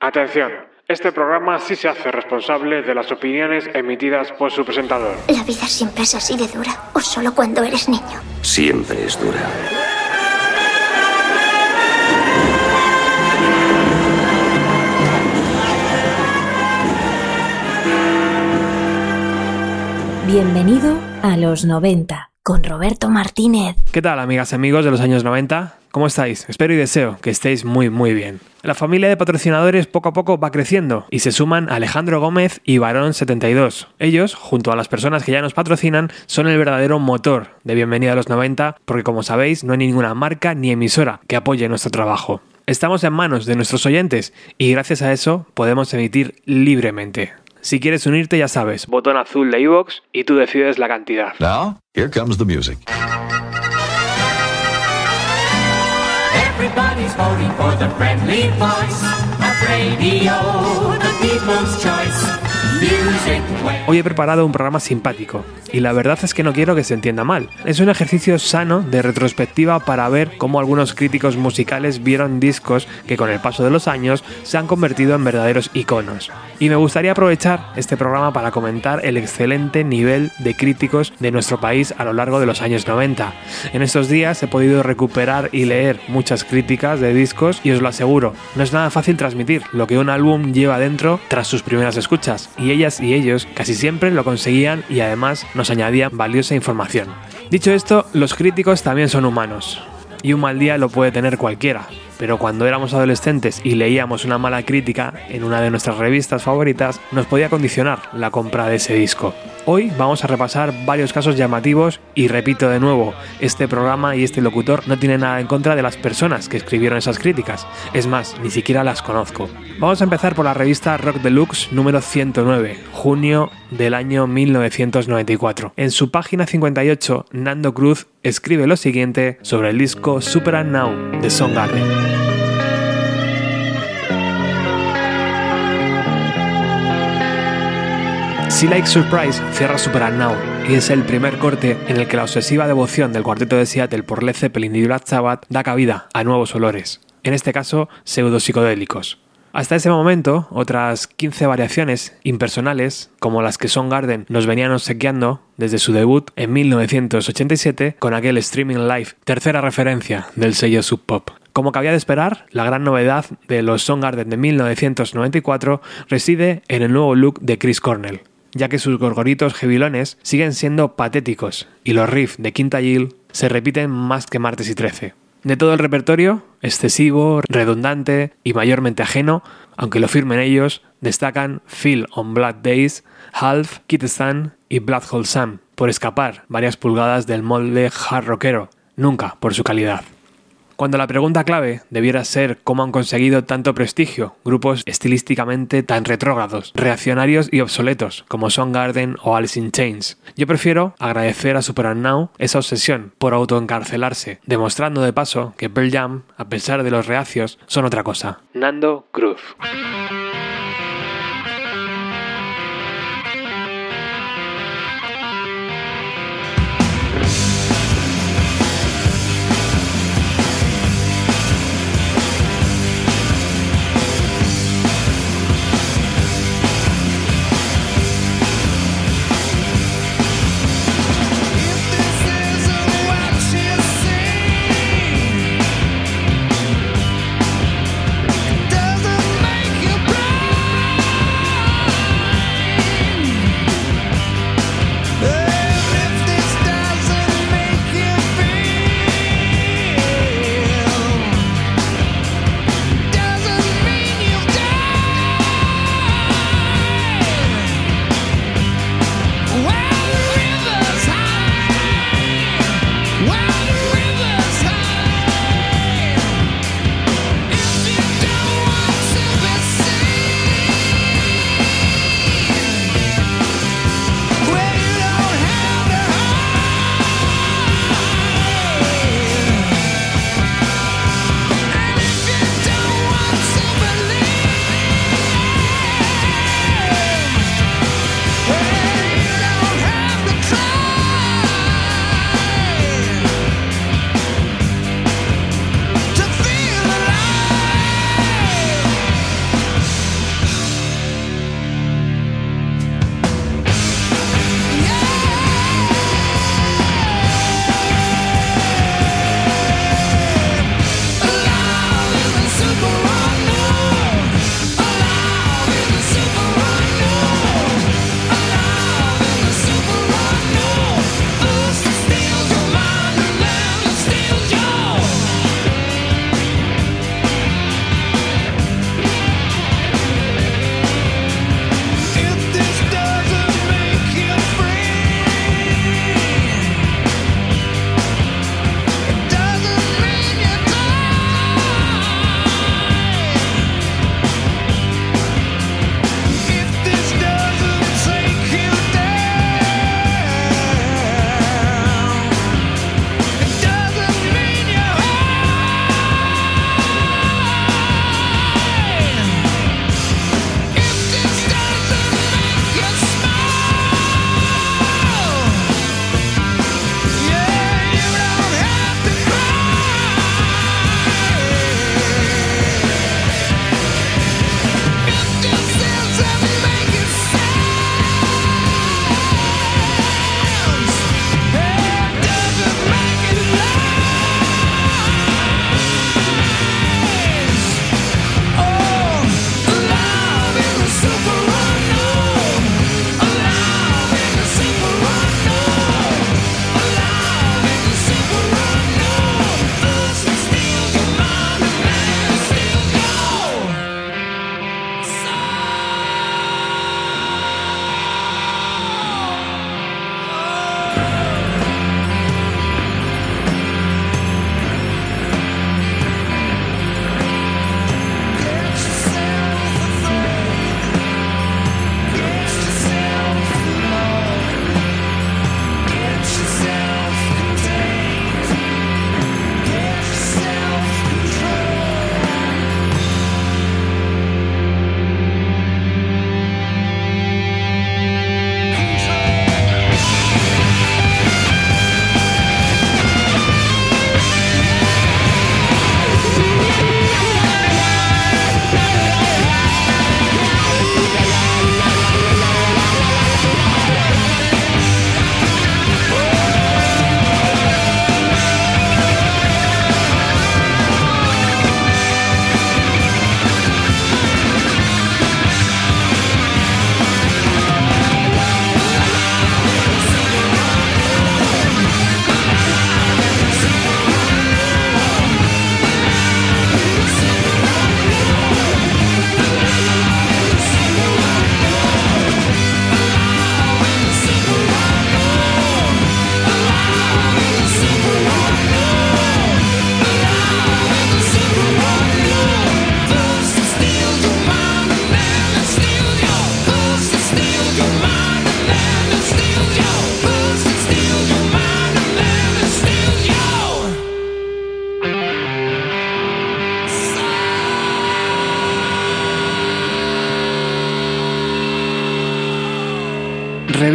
Atención, este programa sí se hace responsable de las opiniones emitidas por su presentador. La vida siempre es así de dura, o solo cuando eres niño. Siempre es dura. Bienvenido a los 90 con Roberto Martínez. ¿Qué tal, amigas y amigos de los años 90? ¿Cómo estáis? Espero y deseo que estéis muy muy bien. La familia de patrocinadores poco a poco va creciendo y se suman Alejandro Gómez y Barón72. Ellos, junto a las personas que ya nos patrocinan, son el verdadero motor de Bienvenida a los 90 porque como sabéis no hay ninguna marca ni emisora que apoye nuestro trabajo. Estamos en manos de nuestros oyentes y gracias a eso podemos emitir libremente. Si quieres unirte, ya sabes, botón azul de iVoox y tú decides la cantidad. Now, here comes the music. Everybody's voting for the friendly voice of radio, the people's choice. Hoy he preparado un programa simpático y la verdad es que no quiero que se entienda mal. Es un ejercicio sano de retrospectiva para ver cómo algunos críticos musicales vieron discos que con el paso de los años se han convertido en verdaderos iconos. Y me gustaría aprovechar este programa para comentar el excelente nivel de críticos de nuestro país a lo largo de los años 90. En estos días he podido recuperar y leer muchas críticas de discos y os lo aseguro, no es nada fácil transmitir lo que un álbum lleva dentro tras sus primeras escuchas, ellas y ellos casi siempre lo conseguían y además nos añadían valiosa información. Dicho esto, los críticos también son humanos, y un mal día lo puede tener cualquiera, pero cuando éramos adolescentes y leíamos una mala crítica en una de nuestras revistas favoritas, nos podía condicionar la compra de ese disco. Hoy vamos a repasar varios casos llamativos y repito de nuevo, este programa y este locutor no tiene nada en contra de las personas que escribieron esas críticas, es más, ni siquiera las conozco. Vamos a empezar por la revista Rock Deluxe número 109, junio del año 1994. En su página 58, Nando Cruz escribe lo siguiente sobre el disco Super Now de Soundgarden. Sea Like Surprise cierra Super Now y es el primer corte en el que la obsesiva devoción del cuarteto de Seattle por Led Zeppelin y Black Sabbath da cabida a nuevos olores, en este caso pseudopsicodélicos. Hasta ese momento, otras 15 variaciones impersonales, como las que Soundgarden nos venían obsequiando desde su debut en 1987 con aquel Streaming Live, tercera referencia del sello Sub Pop. Como cabía de esperar, la gran novedad de los Soundgarden de 1994 reside en el nuevo look de Chris Cornell, ya que sus gorgoritos jevilones siguen siendo patéticos y los riffs de Quinta Gill se repiten más que martes y 13. De todo el repertorio, excesivo, redundante y mayormente ajeno, aunque lo firmen ellos, destacan Phil on Blood Days, Half, Kid Stan y Blood Hole Sam, por escapar varias pulgadas del molde hard rockero, nunca por su calidad. Cuando la pregunta clave debiera ser cómo han conseguido tanto prestigio grupos estilísticamente tan retrógrados, reaccionarios y obsoletos como Soundgarden o Alice in Chains, yo prefiero agradecer a Super esa obsesión por autoencarcelarse, demostrando de paso que Pearl Jam, a pesar de los reacios, son otra cosa. Nando Cruz.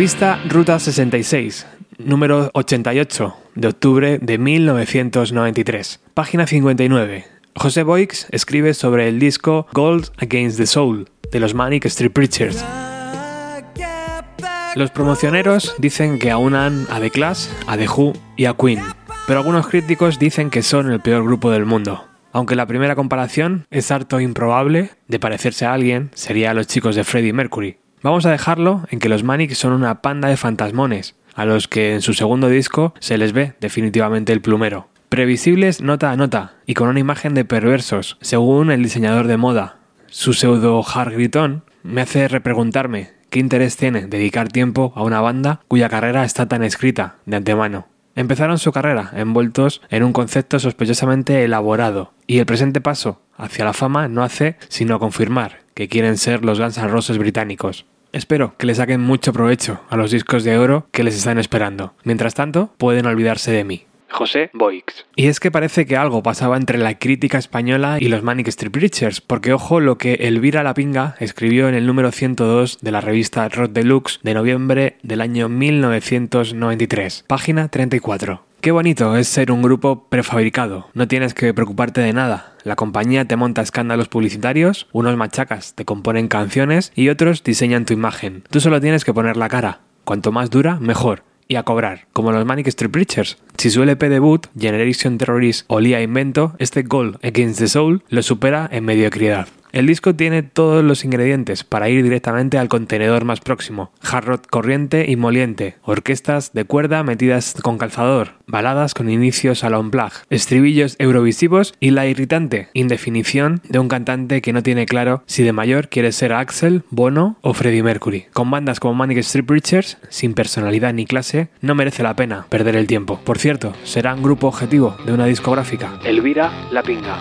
Revista Ruta 66, número 88, de octubre de 1993. Página 59. José Boix escribe sobre el disco Gold Against the Soul, de los Manic Street Preachers. Los promocioneros dicen que aunan a The Clash, a The Who y a Queen, pero algunos críticos dicen que son el peor grupo del mundo. Aunque la primera comparación es harto improbable de parecerse a alguien, sería a los chicos de Freddie Mercury. Vamos a dejarlo en que los Manic son una panda de fantasmones, a los que en su segundo disco se les ve definitivamente el plumero. Previsibles nota a nota y con una imagen de perversos, según el diseñador de moda. Su pseudo hard gritón me hace repreguntarme qué interés tiene dedicar tiempo a una banda cuya carrera está tan escrita de antemano. Empezaron su carrera envueltos en un concepto sospechosamente elaborado, y el presente paso hacia la fama no hace sino confirmar que quieren ser los Guns N' Roses británicos. Espero que le saquen mucho provecho a los discos de oro que les están esperando. Mientras tanto, pueden olvidarse de mí. José Boix. Y es que parece que algo pasaba entre la crítica española y los Manic Street Preachers, porque ojo lo que Elvira Lapinga escribió en el número 102 de la revista Rock Deluxe de noviembre del año 1993, página 34. Qué bonito es ser un grupo prefabricado, no tienes que preocuparte de nada. La compañía te monta escándalos publicitarios, unos machacas te componen canciones y otros diseñan tu imagen. Tú solo tienes que poner la cara. Cuanto más dura, mejor y a cobrar, como los Manic Street Preachers. Si su LP debut, Generation Terrorist, olía a invento, este Gold Against the Soul lo supera en mediocridad. El disco tiene todos los ingredientes para ir directamente al contenedor más próximo. Hard corriente y moliente, orquestas de cuerda metidas con calzador, baladas con inicios a la unplug, estribillos eurovisivos y la irritante indefinición de un cantante que no tiene claro si de mayor quiere ser Axel, Bono o Freddie Mercury. Con bandas como Manic Street Preachers, sin personalidad ni clase, no merece la pena perder el tiempo. Por cierto, será un grupo objetivo de una discográfica. Elvira La Pinga.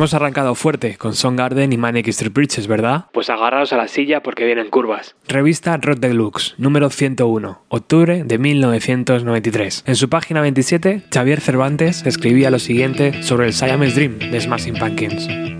Hemos arrancado fuerte con Song Garden y Manic Street Preachers, ¿verdad? Pues agarraos a la silla porque vienen curvas. Revista Rock Deluxe, número 101, octubre de 1993. En su página 27, Xavier Cervantes escribía lo siguiente sobre el Siamese Dream de Smashing Pumpkins.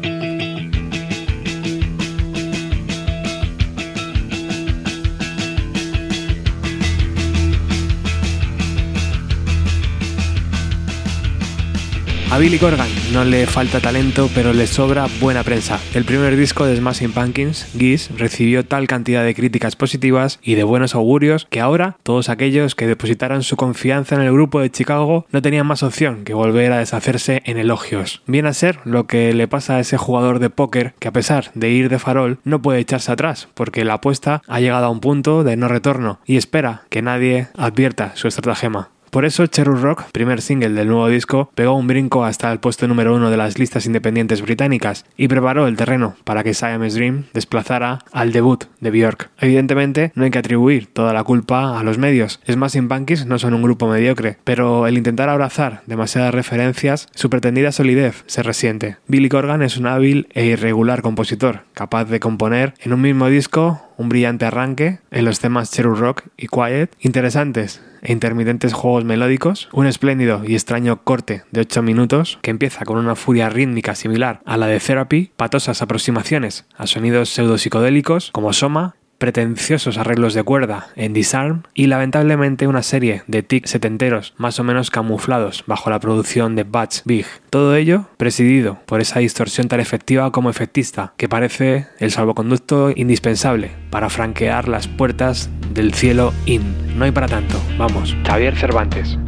A Billy Corgan no le falta talento, pero le sobra buena prensa. El primer disco de Smashing Pumpkins, Geese, recibió tal cantidad de críticas positivas y de buenos augurios que ahora todos aquellos que depositaran su confianza en el grupo de Chicago no tenían más opción que volver a deshacerse en elogios. Viene a ser lo que le pasa a ese jugador de póker que a pesar de ir de farol no puede echarse atrás porque la apuesta ha llegado a un punto de no retorno y espera que nadie advierta su estratagema. Por eso Cherry Rock, primer single del nuevo disco, pegó un brinco hasta el puesto número uno de las listas independientes británicas y preparó el terreno para que Siamese Dream desplazara al debut de Björk. Evidentemente, no hay que atribuir toda la culpa a los medios. Smashing Pumpkins no son un grupo mediocre, pero el intentar abrazar demasiadas referencias, su pretendida solidez se resiente. Billy Corgan es un hábil e irregular compositor, capaz de componer en un mismo disco un brillante arranque en los temas Cherry Rock y Quiet, interesantes e intermitentes juegos melódicos, un espléndido y extraño corte de 8 minutos que empieza con una furia rítmica similar a la de Therapy, patosas aproximaciones a sonidos pseudo-psicodélicos como Soma pretenciosos arreglos de cuerda en Disarm y lamentablemente una serie de tics setenteros más o menos camuflados bajo la producción de Batch Big. Todo ello presidido por esa distorsión tan efectiva como efectista que parece el salvoconducto indispensable para franquear las puertas del cielo in. No hay para tanto, vamos. Javier Cervantes.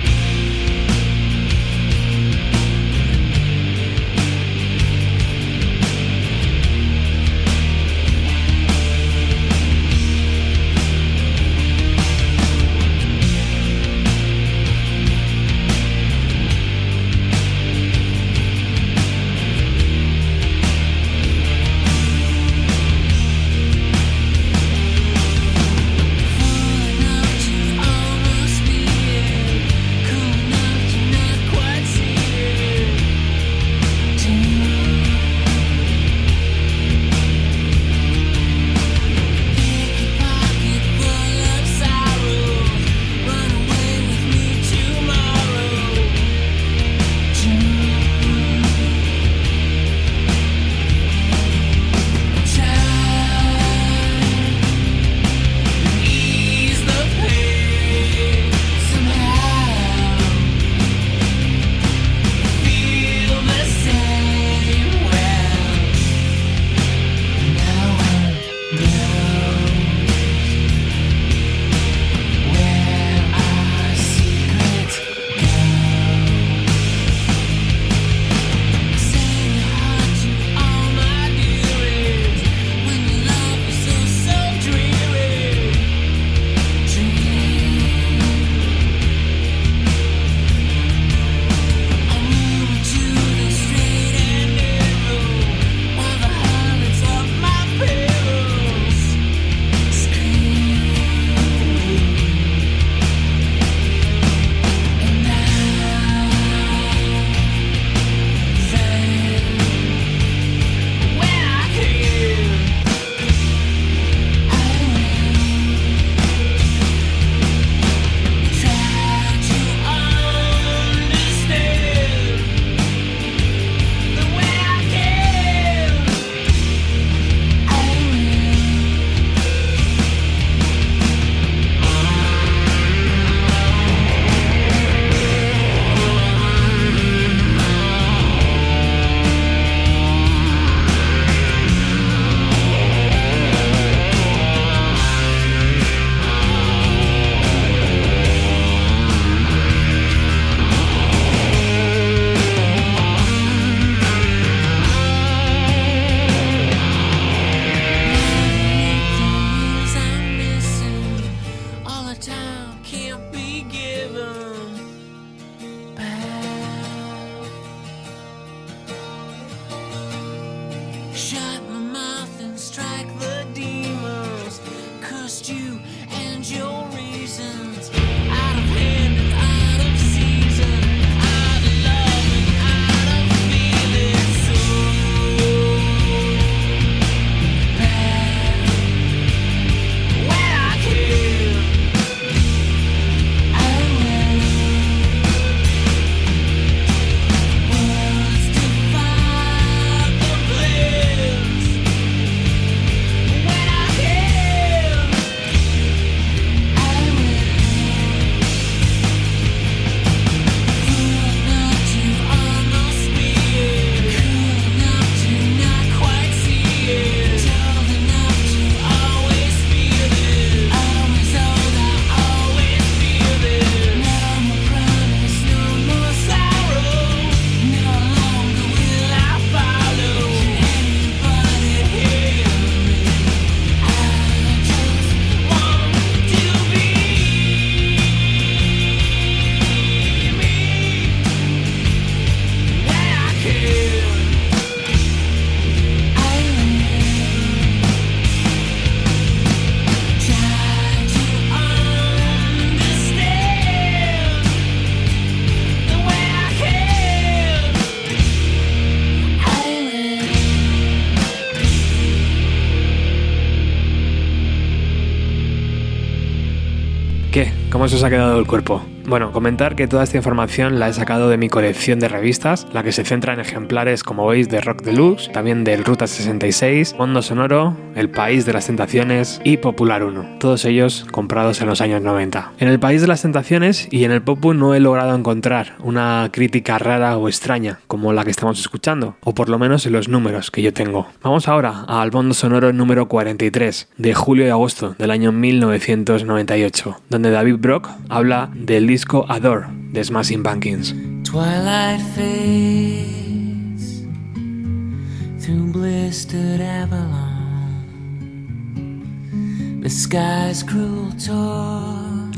against you and your reasons. ¿Cómo se ha quedado el cuerpo? Bueno, comentar que toda esta información la he sacado de mi colección de revistas, la que se centra en ejemplares, como veis, de Rock Deluxe, también del Ruta 66, Mundo Sonoro, El País de las Tentaciones y Popular 1, todos ellos comprados en los años 90. En El País de las Tentaciones y en el Popu no he logrado encontrar una crítica rara o extraña como la que estamos escuchando, o por lo menos en los números que yo tengo. Vamos ahora al Mundo Sonoro número 43, de julio y agosto del año 1998, donde David Brock habla del disco Adore de Smashing Pumpkins. Twilight fades through blistered Avalon. The sky's cruel.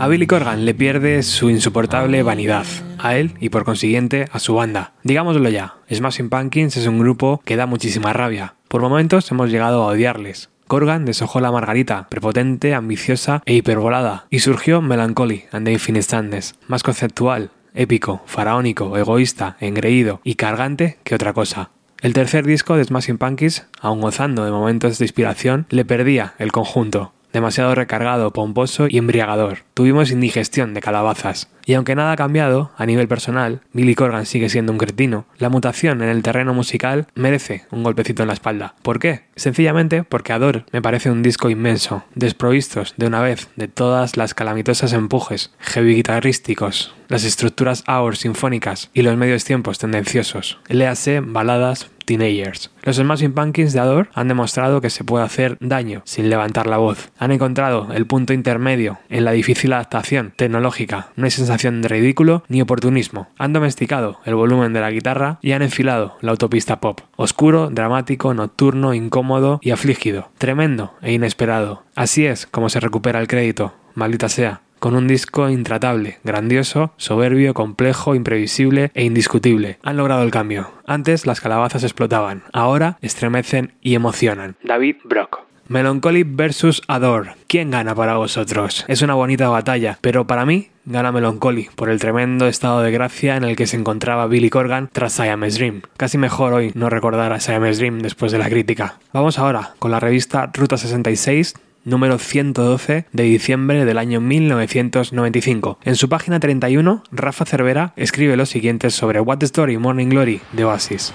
A Billy Corgan le pierde su insoportable vanidad, a él y por consiguiente a su banda. Digámoslo ya, Smashing Pumpkins es un grupo que da muchísima rabia. Por momentos hemos llegado a odiarles. Corgan deshojó la margarita, prepotente, ambiciosa e hiperbolada, y surgió Melancholy and the Infinite Sadness, más conceptual, épico, faraónico, egoísta, engreído y cargante que otra cosa. El tercer disco de Smashing Pumpkins, aun gozando de momentos de inspiración, le perdía el conjunto. Demasiado recargado, pomposo y embriagador. Tuvimos indigestión de calabazas. Y aunque nada ha cambiado, a nivel personal, Billy Corgan sigue siendo un cretino, la mutación en el terreno musical merece un golpecito en la espalda. ¿Por qué? Sencillamente porque Adore me parece un disco inmenso, desprovistos de una vez de todas las calamitosas empujes heavy guitarrísticos, las estructuras hour sinfónicas y los medios tiempos tendenciosos. Léase baladas, Teenagers. Los Smashing Pumpkins de Adore han demostrado que se puede hacer daño sin levantar la voz. Han encontrado el punto intermedio en la difícil adaptación tecnológica. No hay sensación de ridículo ni oportunismo. Han domesticado el volumen de la guitarra y han enfilado la autopista pop. Oscuro, dramático, nocturno, incómodo y afligido. Tremendo e inesperado. Así es como se recupera el crédito. Maldita sea con un disco intratable, grandioso, soberbio, complejo, imprevisible e indiscutible. Han logrado el cambio. Antes las calabazas explotaban, ahora estremecen y emocionan. David Brock. Melancholy vs Adore. ¿Quién gana para vosotros? Es una bonita batalla, pero para mí gana Melancholy por el tremendo estado de gracia en el que se encontraba Billy Corgan tras Siamese Dream. Casi mejor hoy no recordar a Siamese Dream después de la crítica. Vamos ahora con la revista Ruta 66 número 112 de diciembre del año 1995. En su página 31, Rafa Cervera escribe lo siguiente sobre What the Story Morning Glory de Oasis.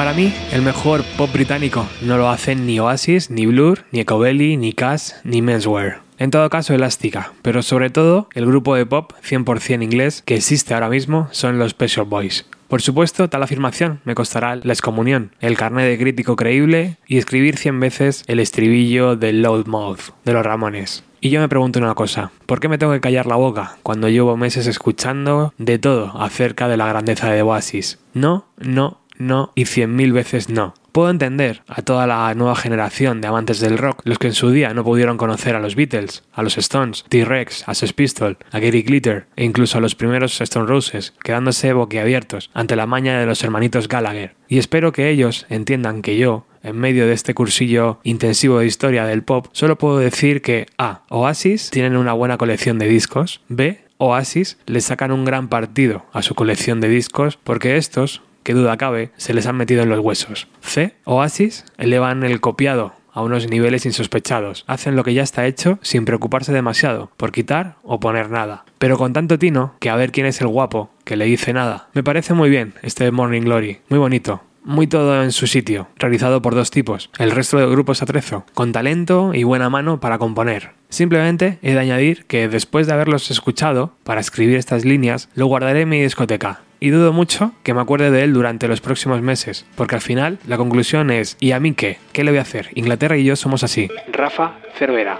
Para mí, el mejor pop británico no lo hacen ni Oasis, ni Blur, ni Ecobelly, ni Cash, ni Menswear. En todo caso, Elástica, pero sobre todo el grupo de pop 100% inglés que existe ahora mismo son los Special Boys. Por supuesto, tal afirmación me costará la excomunión, el carnet de crítico creíble y escribir 100 veces el estribillo del Loudmouth de los Ramones. Y yo me pregunto una cosa, ¿por qué me tengo que callar la boca cuando llevo meses escuchando de todo acerca de la grandeza de Oasis? No, no, no y cien mil veces no. Puedo entender a toda la nueva generación de amantes del rock, los que en su día no pudieron conocer a los Beatles, a los Stones, T-Rex, a Sex Pistol, a Gary Glitter e incluso a los primeros Stone Roses, quedándose boquiabiertos ante la maña de los hermanitos Gallagher. Y espero que ellos entiendan que yo, en medio de este cursillo intensivo de historia del pop, solo puedo decir que A. Oasis tienen una buena colección de discos, B. Oasis le sacan un gran partido a su colección de discos porque estos que duda cabe, se les han metido en los huesos. C. Oasis elevan el copiado a unos niveles insospechados. Hacen lo que ya está hecho sin preocuparse demasiado por quitar o poner nada. Pero con tanto tino que a ver quién es el guapo que le dice nada. Me parece muy bien este Morning Glory, muy bonito. Muy todo en su sitio, realizado por dos tipos, el resto del grupo es atrezo, con talento y buena mano para componer. Simplemente he de añadir que después de haberlos escuchado, para escribir estas líneas, lo guardaré en mi discoteca, y dudo mucho que me acuerde de él durante los próximos meses, porque al final la conclusión es ¿y a mí qué? ¿Qué le voy a hacer? Inglaterra y yo somos así. Rafa Cervera.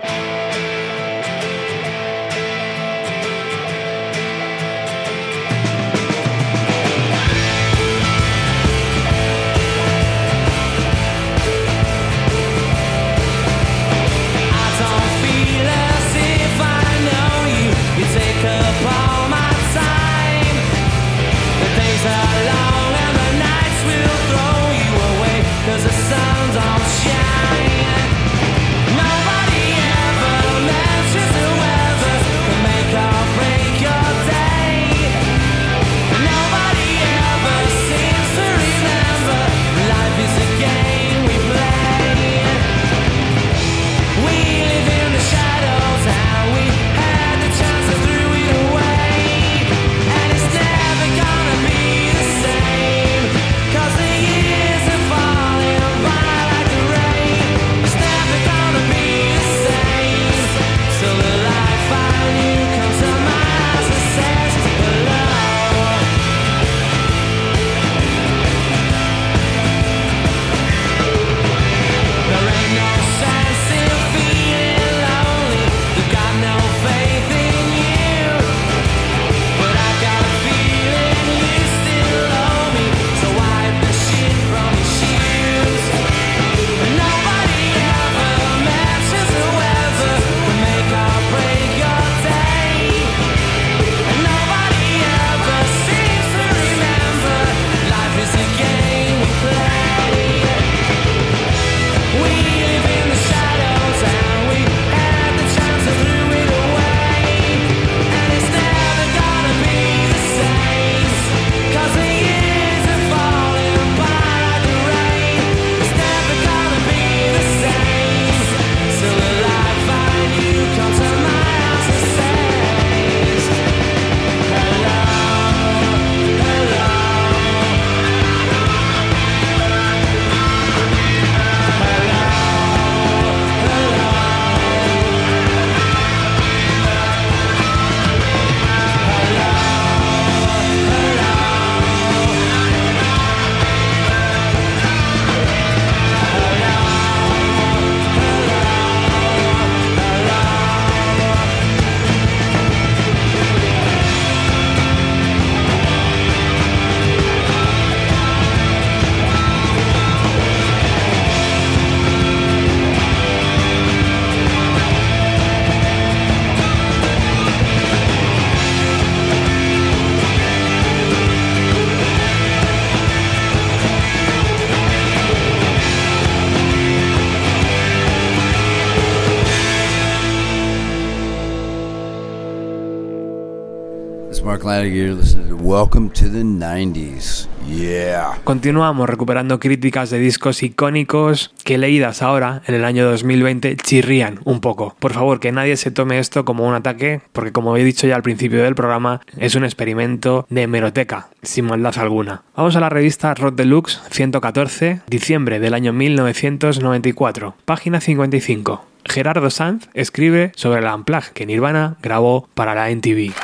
Welcome to the 90s. Yeah. Continuamos recuperando críticas de discos icónicos que leídas ahora, en el año 2020, chirrían un poco. Por favor, que nadie se tome esto como un ataque, porque como he dicho ya al principio del programa, es un experimento de hemeroteca, sin maldad alguna. Vamos a la revista Rod Deluxe 114, diciembre del año 1994, página 55. Gerardo Sanz escribe sobre la Unplugged que Nirvana grabó para la NTV.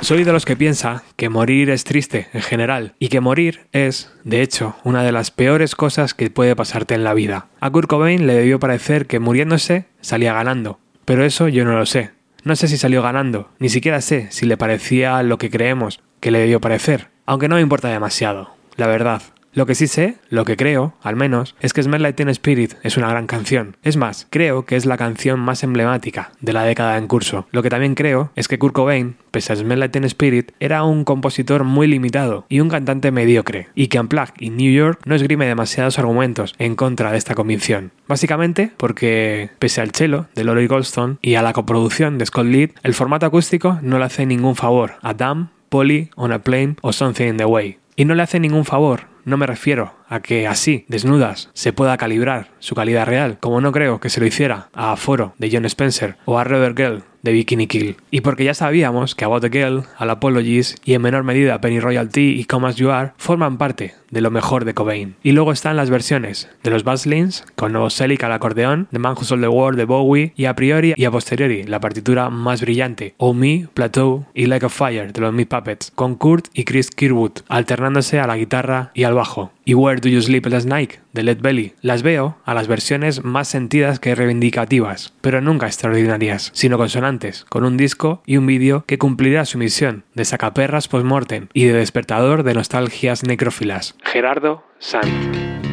Soy de los que piensa que morir es triste en general y que morir es, de hecho, una de las peores cosas que puede pasarte en la vida. A Kurt Cobain le debió parecer que muriéndose salía ganando, pero eso yo no lo sé. No sé si salió ganando, ni siquiera sé si le parecía lo que creemos que le debió parecer, aunque no me importa demasiado, la verdad. Lo que sí sé, lo que creo, al menos, es que Smell Like Teen Spirit es una gran canción. Es más, creo que es la canción más emblemática de la década en curso. Lo que también creo es que Kurt Cobain, pese a Smell Like Teen Spirit, era un compositor muy limitado y un cantante mediocre, y que Unplugged y New York no esgrime demasiados argumentos en contra de esta convicción. Básicamente porque, pese al cello de Lori Goldstone y a la coproducción de Scott Litt, el formato acústico no le hace ningún favor a Damn, Polly, On a Plane o Something in the Way. Y no le hace ningún favor no me refiero a que así, desnudas, se pueda calibrar su calidad real, como no creo que se lo hiciera a Foro de John Spencer o a Rubber Girl de Bikini Kill. Y porque ya sabíamos que About the Girl, All Apologies y en menor medida Penny Royalty y Come As You Are forman parte de lo mejor de Cobain. Y luego están las versiones de los Baslins con Novoselic al acordeón, The Man Who Sold the World de Bowie y a priori y a posteriori la partitura más brillante, Oh Me, Plateau y Like a Fire de los Meat Puppets con Kurt y Chris Kirwood alternándose a la guitarra y al bajo. Y Where Do You Sleep Last Night de Led Belly. Las veo a las versiones más sentidas que reivindicativas, pero nunca extraordinarias, sino consonantes, con un disco y un vídeo que cumplirá su misión de sacaperras post-mortem y de despertador de nostalgias necrófilas. Gerardo Sanz.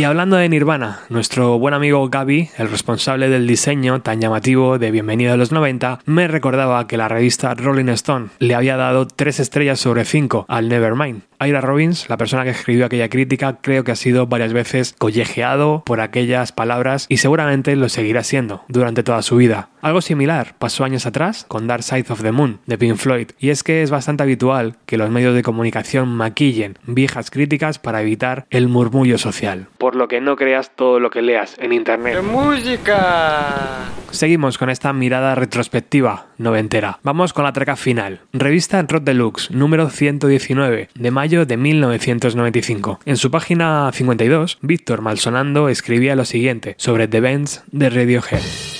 Y hablando de Nirvana, nuestro buen amigo Gaby, el responsable del diseño tan llamativo de Bienvenido a los 90, me recordaba que la revista Rolling Stone le había dado 3 estrellas sobre 5 al Nevermind. Ira Robbins, la persona que escribió aquella crítica, creo que ha sido varias veces collejeado por aquellas palabras y seguramente lo seguirá siendo durante toda su vida. Algo similar pasó años atrás con Dark Side of the Moon de Pink Floyd, y es que es bastante habitual que los medios de comunicación maquillen viejas críticas para evitar el murmullo social. Por lo que no creas todo lo que leas en internet. música! Seguimos con esta mirada retrospectiva Vamos con la treca final. Revista Rock Deluxe, número 119, de mayo de 1995. En su página 52, Víctor Malsonando escribía lo siguiente sobre The Bands de Radiohead.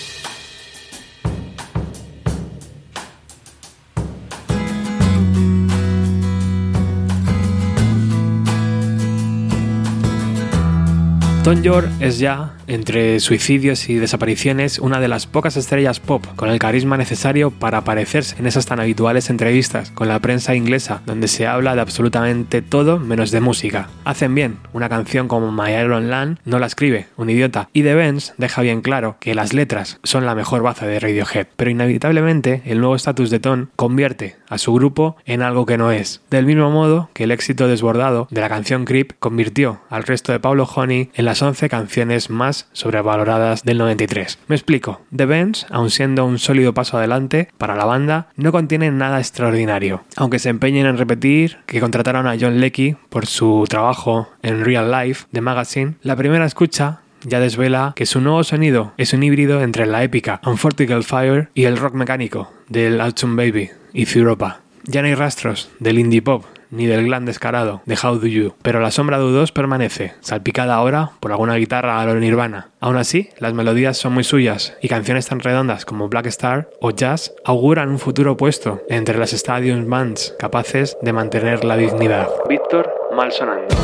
Tom York es ya, entre suicidios y desapariciones, una de las pocas estrellas pop con el carisma necesario para aparecerse en esas tan habituales entrevistas con la prensa inglesa, donde se habla de absolutamente todo menos de música. Hacen bien, una canción como My Iron Land no la escribe, un idiota, y The Benz deja bien claro que las letras son la mejor baza de Radiohead, pero inevitablemente el nuevo estatus de Tom convierte a su grupo en algo que no es, del mismo modo que el éxito desbordado de la canción Creep convirtió al resto de Pablo Honey en las 11 canciones más sobrevaloradas del 93. Me explico, The Benz, aun siendo un sólido paso adelante para la banda, no contiene nada extraordinario, aunque se empeñen en repetir que contrataron a John Leckie por su trabajo en Real Life de Magazine, la primera escucha ya desvela que su nuevo sonido es un híbrido entre la épica Unfortical Fire y el rock mecánico del Autumn Baby y Europa. Ya no hay rastros del indie pop ni del glam descarado de How Do You, pero la sombra de U2 permanece, salpicada ahora por alguna guitarra a lo Nirvana. Aún así, las melodías son muy suyas y canciones tan redondas como Black Star o Jazz auguran un futuro opuesto entre las stadium bands capaces de mantener la dignidad. Víctor Malsonando.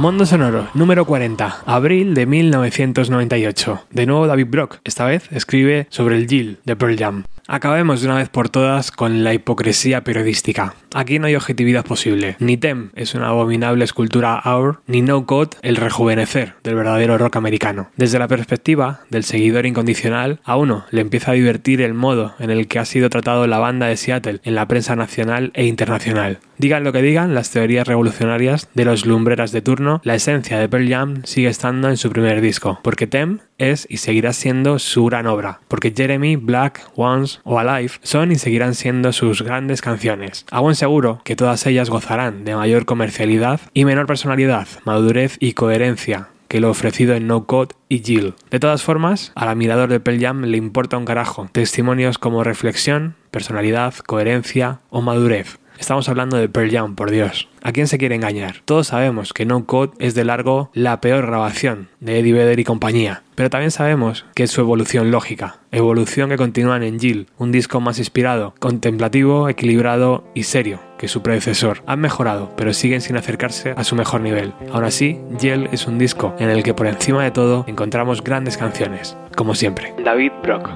Mundo Sonoro, número 40, abril de 1998. De nuevo David Brock, esta vez escribe sobre el Jill de Pearl Jam. Acabemos de una vez por todas con la hipocresía periodística. Aquí no hay objetividad posible. Ni Tem es una abominable escultura Our, ni No Code el rejuvenecer del verdadero rock americano. Desde la perspectiva del seguidor incondicional, a uno le empieza a divertir el modo en el que ha sido tratado la banda de Seattle en la prensa nacional e internacional. Digan lo que digan las teorías revolucionarias de los lumbreras de turno, la esencia de Pearl Jam sigue estando en su primer disco, porque Tem es y seguirá siendo su gran obra, porque Jeremy, Black, Once o Alive son y seguirán siendo sus grandes canciones. Seguro que todas ellas gozarán de mayor comercialidad y menor personalidad, madurez y coherencia que lo ofrecido en No Code y Jill. De todas formas, al admirador de Pearl Jam le importa un carajo. Testimonios como reflexión, personalidad, coherencia o madurez. Estamos hablando de Pearl Jam, por Dios. ¿A quién se quiere engañar? Todos sabemos que No Code es de largo la peor grabación de Eddie Vedder y compañía, pero también sabemos que es su evolución lógica, evolución que continúan en Jill, un disco más inspirado, contemplativo, equilibrado y serio que su predecesor. Han mejorado, pero siguen sin acercarse a su mejor nivel. Aún así, Jill es un disco en el que por encima de todo encontramos grandes canciones, como siempre. David Brock.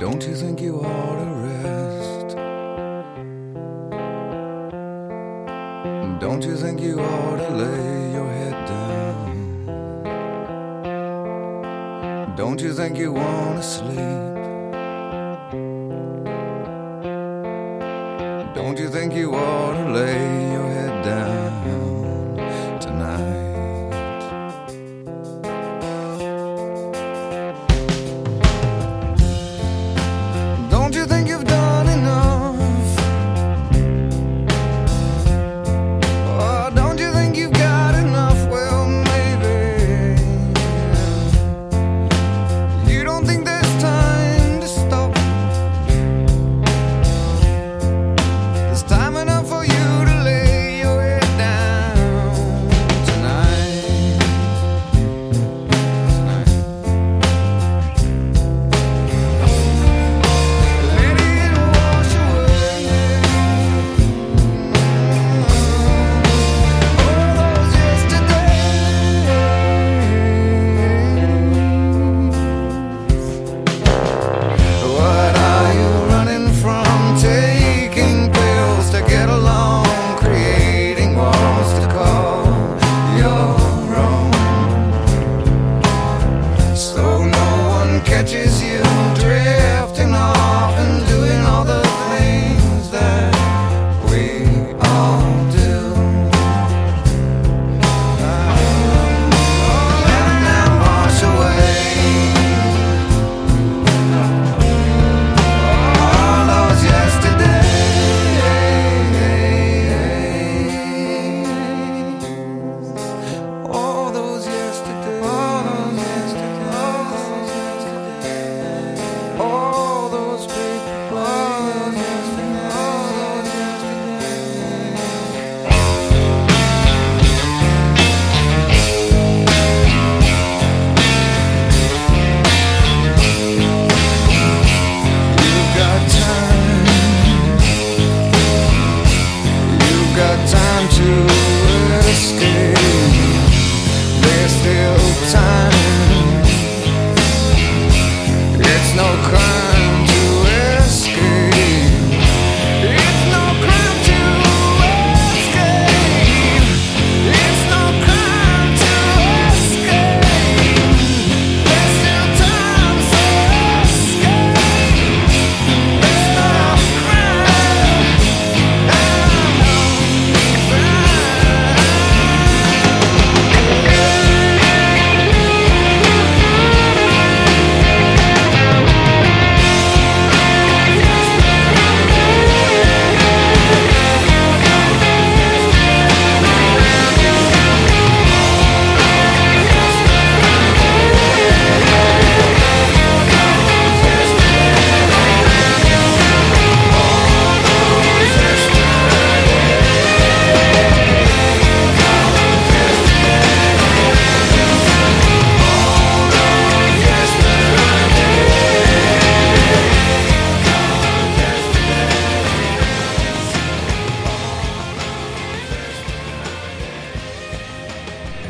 Don't you think you ought to lay your head down? Don't you think you want to sleep? Don't you think you ought to lay your head down we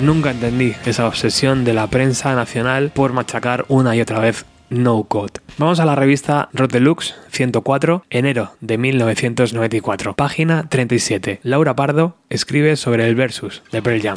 Nunca entendí esa obsesión de la prensa nacional por machacar una y otra vez No Code. Vamos a la revista Rod Deluxe 104, enero de 1994, página 37. Laura Pardo escribe sobre el versus de Pearl Jam.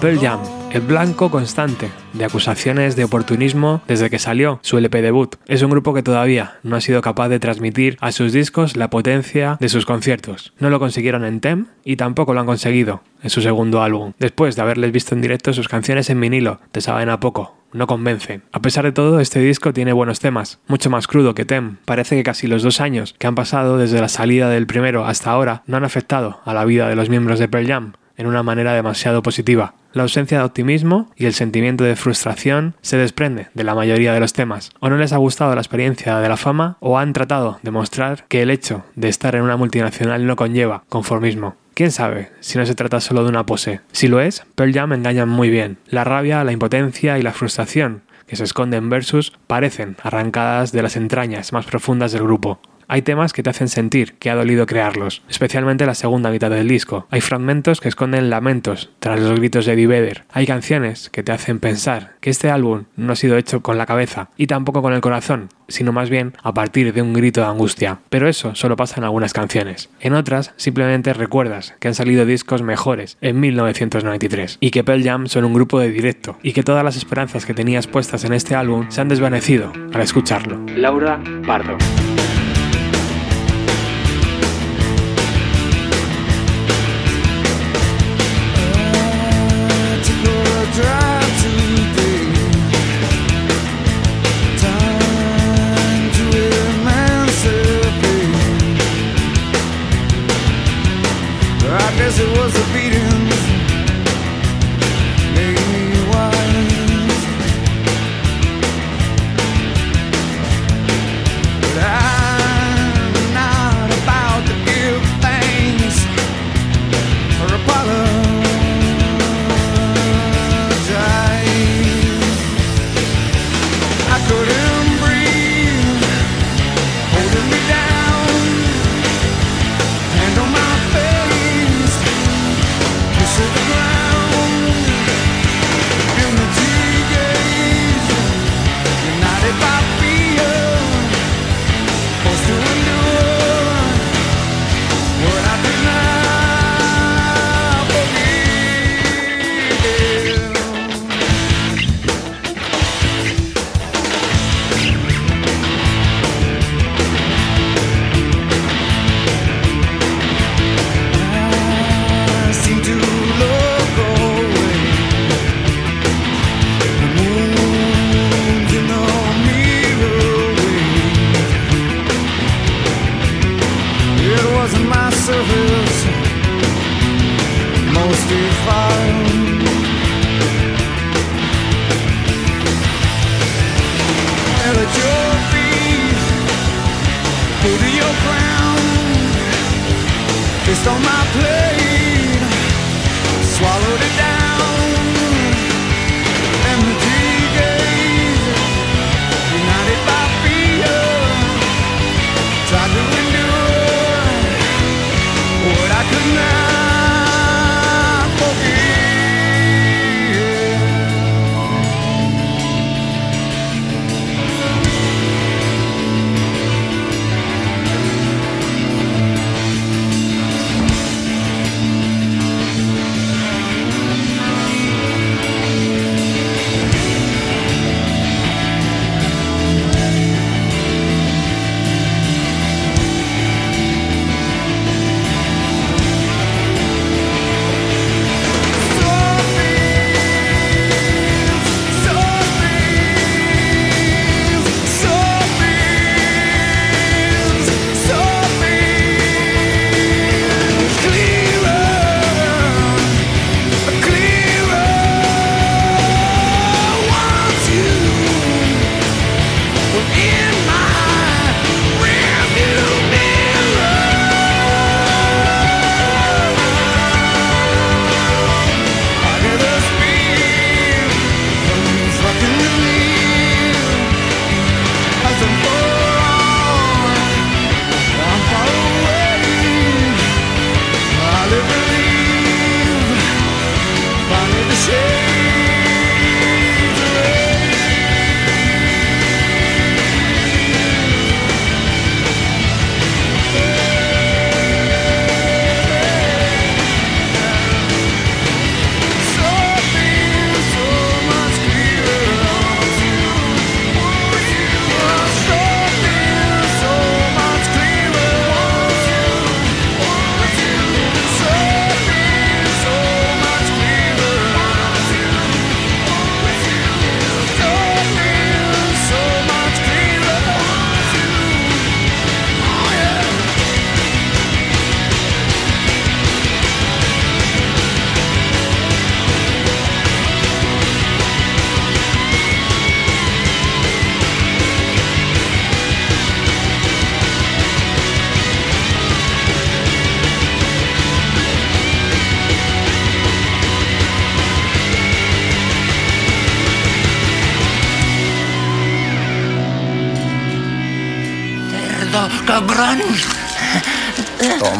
Pearl Jam, el blanco constante de acusaciones de oportunismo desde que salió su LP debut. Es un grupo que todavía no ha sido capaz de transmitir a sus discos la potencia de sus conciertos. No lo consiguieron en Tem y tampoco lo han conseguido en su segundo álbum. Después de haberles visto en directo, sus canciones en vinilo te saben a poco, no convencen. A pesar de todo, este disco tiene buenos temas, mucho más crudo que Tem. Parece que casi los dos años que han pasado desde la salida del primero hasta ahora no han afectado a la vida de los miembros de Pearl Jam en una manera demasiado positiva. La ausencia de optimismo y el sentimiento de frustración se desprende de la mayoría de los temas. O no les ha gustado la experiencia de la fama o han tratado de mostrar que el hecho de estar en una multinacional no conlleva conformismo. ¿Quién sabe si no se trata solo de una pose? Si lo es, Pearl Jam engañan muy bien. La rabia, la impotencia y la frustración que se esconden en versus parecen arrancadas de las entrañas más profundas del grupo. Hay temas que te hacen sentir que ha dolido crearlos, especialmente la segunda mitad del disco. Hay fragmentos que esconden lamentos tras los gritos de Eddie Vedder. Hay canciones que te hacen pensar que este álbum no ha sido hecho con la cabeza y tampoco con el corazón, sino más bien a partir de un grito de angustia. Pero eso solo pasa en algunas canciones. En otras, simplemente recuerdas que han salido discos mejores en 1993 y que Pearl Jam son un grupo de directo y que todas las esperanzas que tenías puestas en este álbum se han desvanecido al escucharlo. Laura Pardo.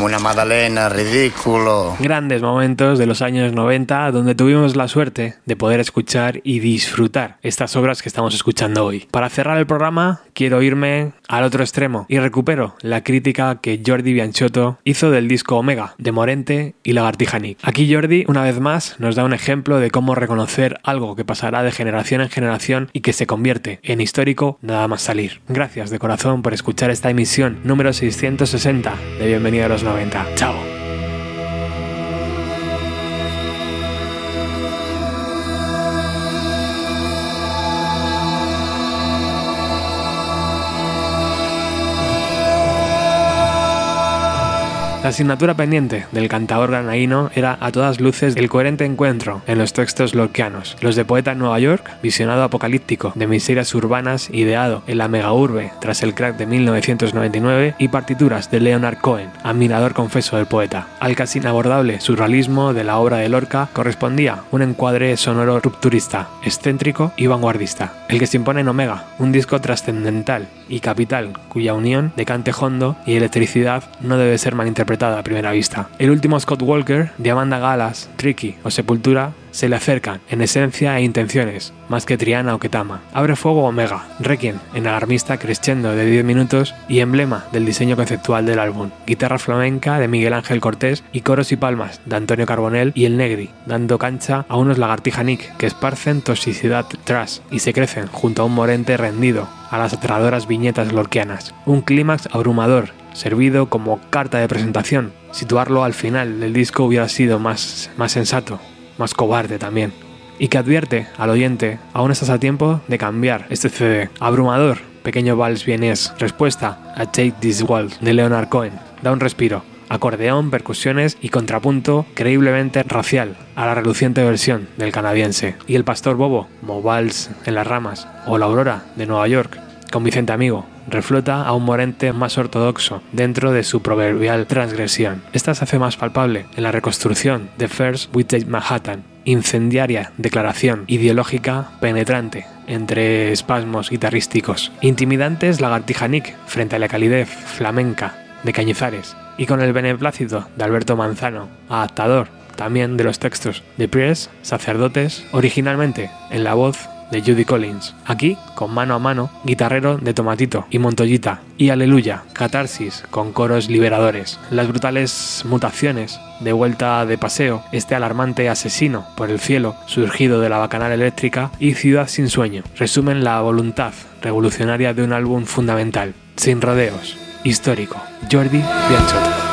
Una magdalena, ridículo. Grandes momentos de los años 90 donde tuvimos la suerte de poder escuchar y disfrutar estas obras que estamos escuchando hoy. Para cerrar el programa quiero irme al otro extremo y recupero la crítica que Jordi Bianchotto hizo del disco Omega de Morente y Lagartija Nick. Aquí Jordi una vez más nos da un ejemplo de cómo reconocer algo que pasará de generación en generación y que se convierte en histórico nada más salir. Gracias de corazón por escuchar esta emisión número 660 de Bienvenido a los 90. Chao. La asignatura pendiente del cantador granaíno era a todas luces el coherente encuentro en los textos lorquianos, los de Poeta en Nueva York, visionado apocalíptico de miserias urbanas ideado en la megaurbe tras el crack de 1999 y partituras de Leonard Cohen, admirador confeso del poeta. Al casi inabordable surrealismo de la obra de Lorca correspondía un encuadre sonoro rupturista, excéntrico y vanguardista, el que se impone en Omega, un disco trascendental y capital cuya unión de cante hondo y electricidad no debe ser malinterpretada a primera vista. El último Scott Walker, de Amanda Galas, Tricky o Sepultura se le acercan en esencia e intenciones, más que Triana o Ketama. Abre fuego Omega, Requiem en alarmista crescendo de 10 minutos y emblema del diseño conceptual del álbum. Guitarra flamenca de Miguel Ángel Cortés y coros y palmas de Antonio Carbonell y El Negri, dando cancha a unos lagartija Nick que esparcen toxicidad tras y se crecen junto a un morente rendido a las aterradoras viñetas lorquianas. Un clímax abrumador servido como carta de presentación. Situarlo al final del disco hubiera sido más, más sensato, más cobarde también. Y que advierte al oyente, aún estás a tiempo de cambiar este CD. Abrumador, pequeño vals vienés, respuesta a Take This World de Leonard Cohen. Da un respiro. Acordeón, percusiones y contrapunto creíblemente racial a la reluciente versión del canadiense. Y el pastor Bobo, como en las ramas, o la Aurora de Nueva York, con Vicente Amigo, reflota a un morente más ortodoxo dentro de su proverbial transgresión. Esta se hace más palpable en la reconstrucción de First We Manhattan, incendiaria declaración ideológica penetrante entre espasmos guitarrísticos, intimidantes lagartija Nick frente a la calidez flamenca de Cañizares y con el beneplácito de Alberto Manzano, adaptador también de los textos de Priest, sacerdotes, originalmente en la voz de Judy Collins. Aquí, con mano a mano, guitarrero de Tomatito y Montoyita. Y Aleluya, catarsis con coros liberadores. Las brutales mutaciones de vuelta de paseo, este alarmante asesino por el cielo, surgido de la bacanal eléctrica y Ciudad sin sueño, resumen la voluntad revolucionaria de un álbum fundamental, sin rodeos, histórico. Jordi Bianchotto.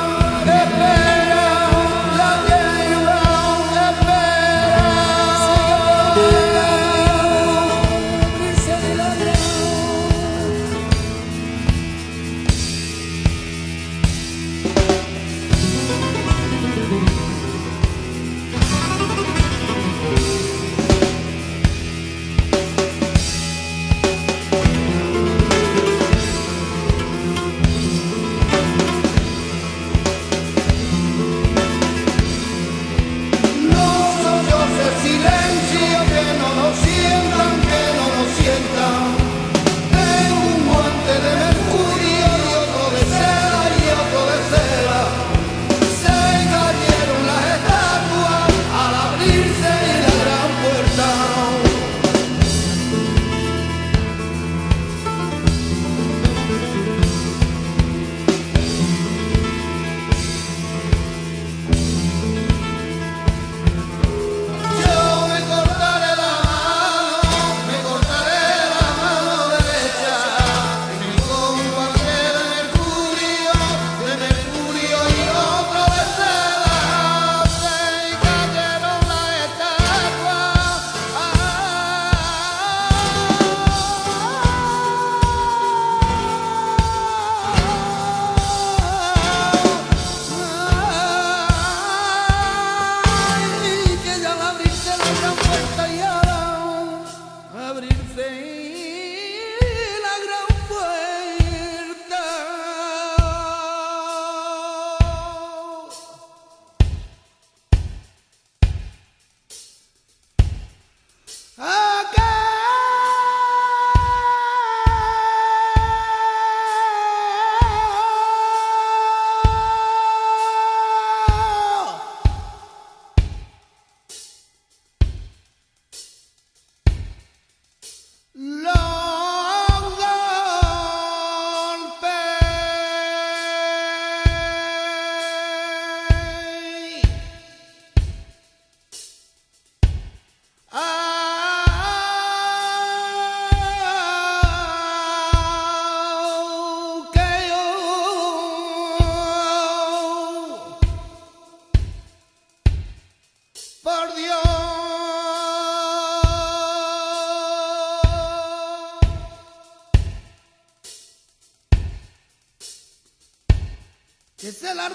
Que se la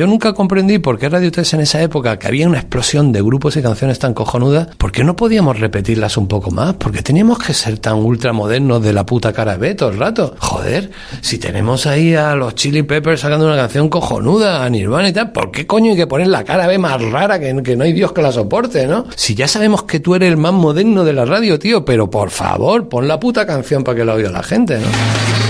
yo nunca comprendí por qué Radio 3 en esa época, que había una explosión de grupos y canciones tan cojonudas, ¿por qué no podíamos repetirlas un poco más? ¿Por qué teníamos que ser tan ultramodernos de la puta cara B todo el rato? Joder, si tenemos ahí a los Chili Peppers sacando una canción cojonuda, a Nirvana y tal, ¿por qué coño hay que poner la cara B más rara que, que no hay Dios que la soporte, ¿no? Si ya sabemos que tú eres el más moderno de la radio, tío, pero por favor, pon la puta canción para que la oiga la gente, ¿no?